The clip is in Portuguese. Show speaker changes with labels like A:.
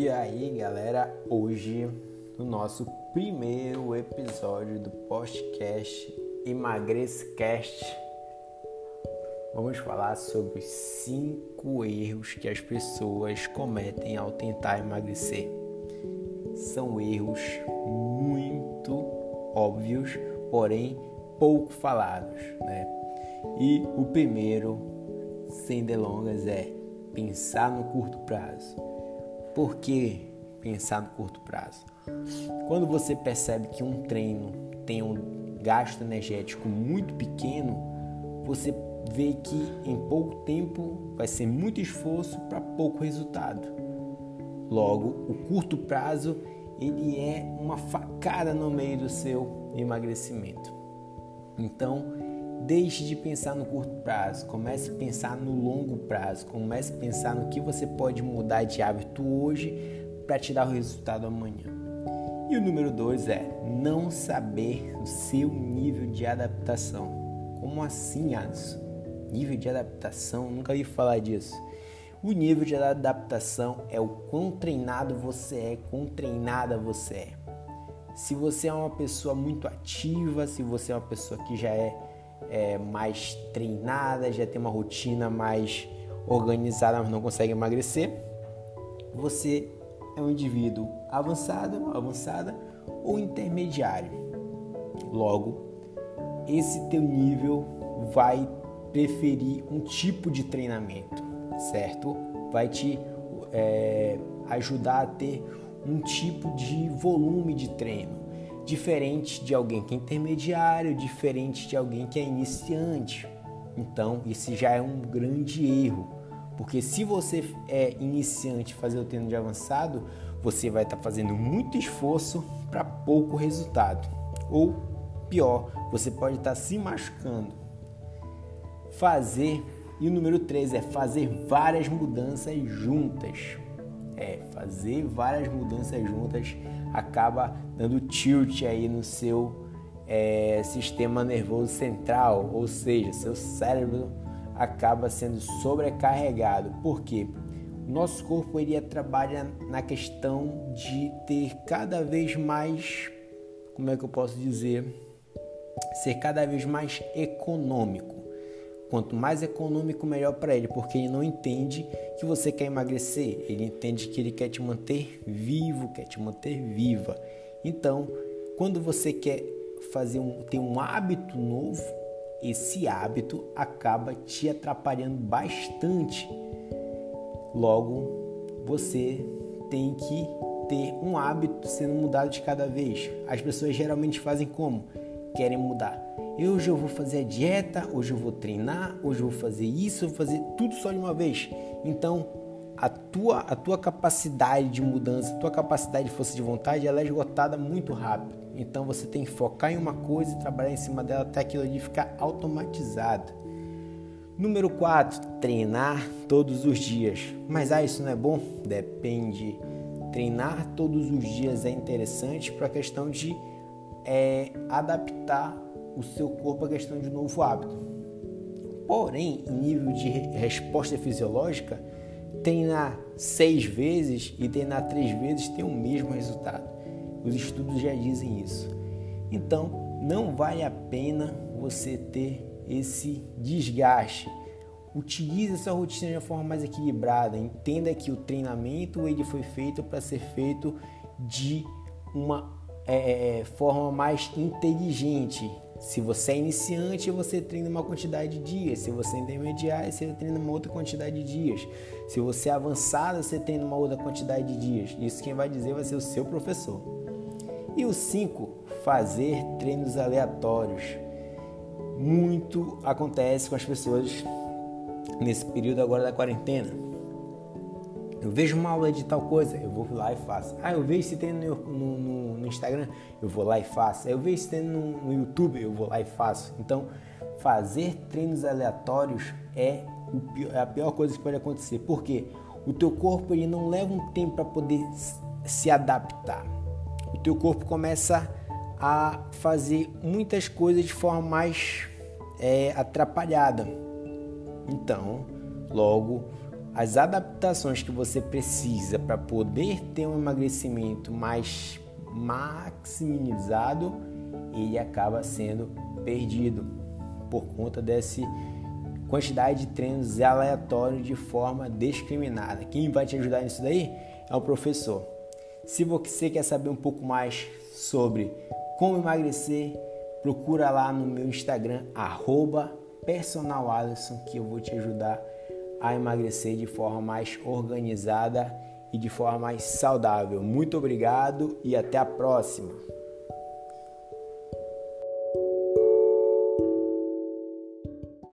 A: E aí, galera, hoje no nosso primeiro episódio do podcast Emagrececast, vamos falar sobre cinco erros que as pessoas cometem ao tentar emagrecer. São erros muito óbvios, porém pouco falados, né? E o primeiro, sem delongas, é pensar no curto prazo. Por que pensar no curto prazo? Quando você percebe que um treino tem um gasto energético muito pequeno, você vê que em pouco tempo vai ser muito esforço para pouco resultado. Logo, o curto prazo ele é uma facada no meio do seu emagrecimento. Então, Deixe de pensar no curto prazo, comece a pensar no longo prazo, comece a pensar no que você pode mudar de hábito hoje para te dar o resultado amanhã. E o número dois é não saber o seu nível de adaptação. Como assim, Alisson? Nível de adaptação? Nunca ouvi falar disso. O nível de adaptação é o quão treinado você é, quão treinada você é. Se você é uma pessoa muito ativa, se você é uma pessoa que já é é, mais treinada, já tem uma rotina mais organizada, mas não consegue emagrecer, você é um indivíduo avançado, avançada ou intermediário. Logo, esse teu nível vai preferir um tipo de treinamento, certo? Vai te é, ajudar a ter um tipo de volume de treino diferente de alguém que é intermediário, diferente de alguém que é iniciante. Então, isso já é um grande erro, porque se você é iniciante fazer o treino de avançado, você vai estar tá fazendo muito esforço para pouco resultado. Ou pior, você pode estar tá se machucando. Fazer, e o número 3 é fazer várias mudanças juntas. É, fazer várias mudanças juntas acaba dando tilt aí no seu é, sistema nervoso central, ou seja, seu cérebro acaba sendo sobrecarregado. Por quê? O nosso corpo iria trabalhar na questão de ter cada vez mais, como é que eu posso dizer, ser cada vez mais econômico. Quanto mais econômico, melhor para ele, porque ele não entende que você quer emagrecer, ele entende que ele quer te manter vivo, quer te manter viva. Então, quando você quer fazer um, ter um hábito novo, esse hábito acaba te atrapalhando bastante. Logo, você tem que ter um hábito sendo mudado de cada vez. As pessoas geralmente fazem como? Querem mudar hoje eu vou fazer a dieta, hoje eu vou treinar, hoje eu vou fazer isso, eu vou fazer tudo só de uma vez. Então, a tua, a tua capacidade de mudança, a tua capacidade de força de vontade, ela é esgotada muito rápido. Então, você tem que focar em uma coisa e trabalhar em cima dela até aquilo ali ficar automatizado. Número 4, treinar todos os dias. Mas ah, isso não é bom? Depende. Treinar todos os dias é interessante para a questão de é, adaptar o seu corpo à questão de novo hábito. Porém, em nível de resposta fisiológica, treinar seis vezes e treinar três vezes tem o mesmo resultado. Os estudos já dizem isso. Então, não vale a pena você ter esse desgaste. Utilize essa rotina de uma forma mais equilibrada. Entenda que o treinamento ele foi feito para ser feito de uma é, é forma mais inteligente, se você é iniciante, você treina uma quantidade de dias. Se você é intermediário, você treina uma outra quantidade de dias. Se você é avançado, você treina uma outra quantidade de dias. Isso quem vai dizer vai ser o seu professor. E o 5, fazer treinos aleatórios. Muito acontece com as pessoas nesse período agora da quarentena eu vejo uma aula de tal coisa, eu vou lá e faço. Ah, eu vejo esse treino no, no, no Instagram, eu vou lá e faço. Eu vejo esse treino no, no, YouTube, eu vou lá e faço. Então, fazer treinos aleatórios é, pior, é a pior coisa que pode acontecer. Porque o teu corpo ele não leva um tempo para poder se adaptar. O teu corpo começa a fazer muitas coisas de forma mais é, atrapalhada. Então, logo as adaptações que você precisa para poder ter um emagrecimento mais maximizado, ele acaba sendo perdido por conta dessa quantidade de treinos aleatórios de forma discriminada. Quem vai te ajudar nisso daí é o professor. Se você quer saber um pouco mais sobre como emagrecer, procura lá no meu Instagram, personalalisson, que eu vou te ajudar a emagrecer de forma mais organizada e de forma mais saudável. Muito obrigado e até a próxima!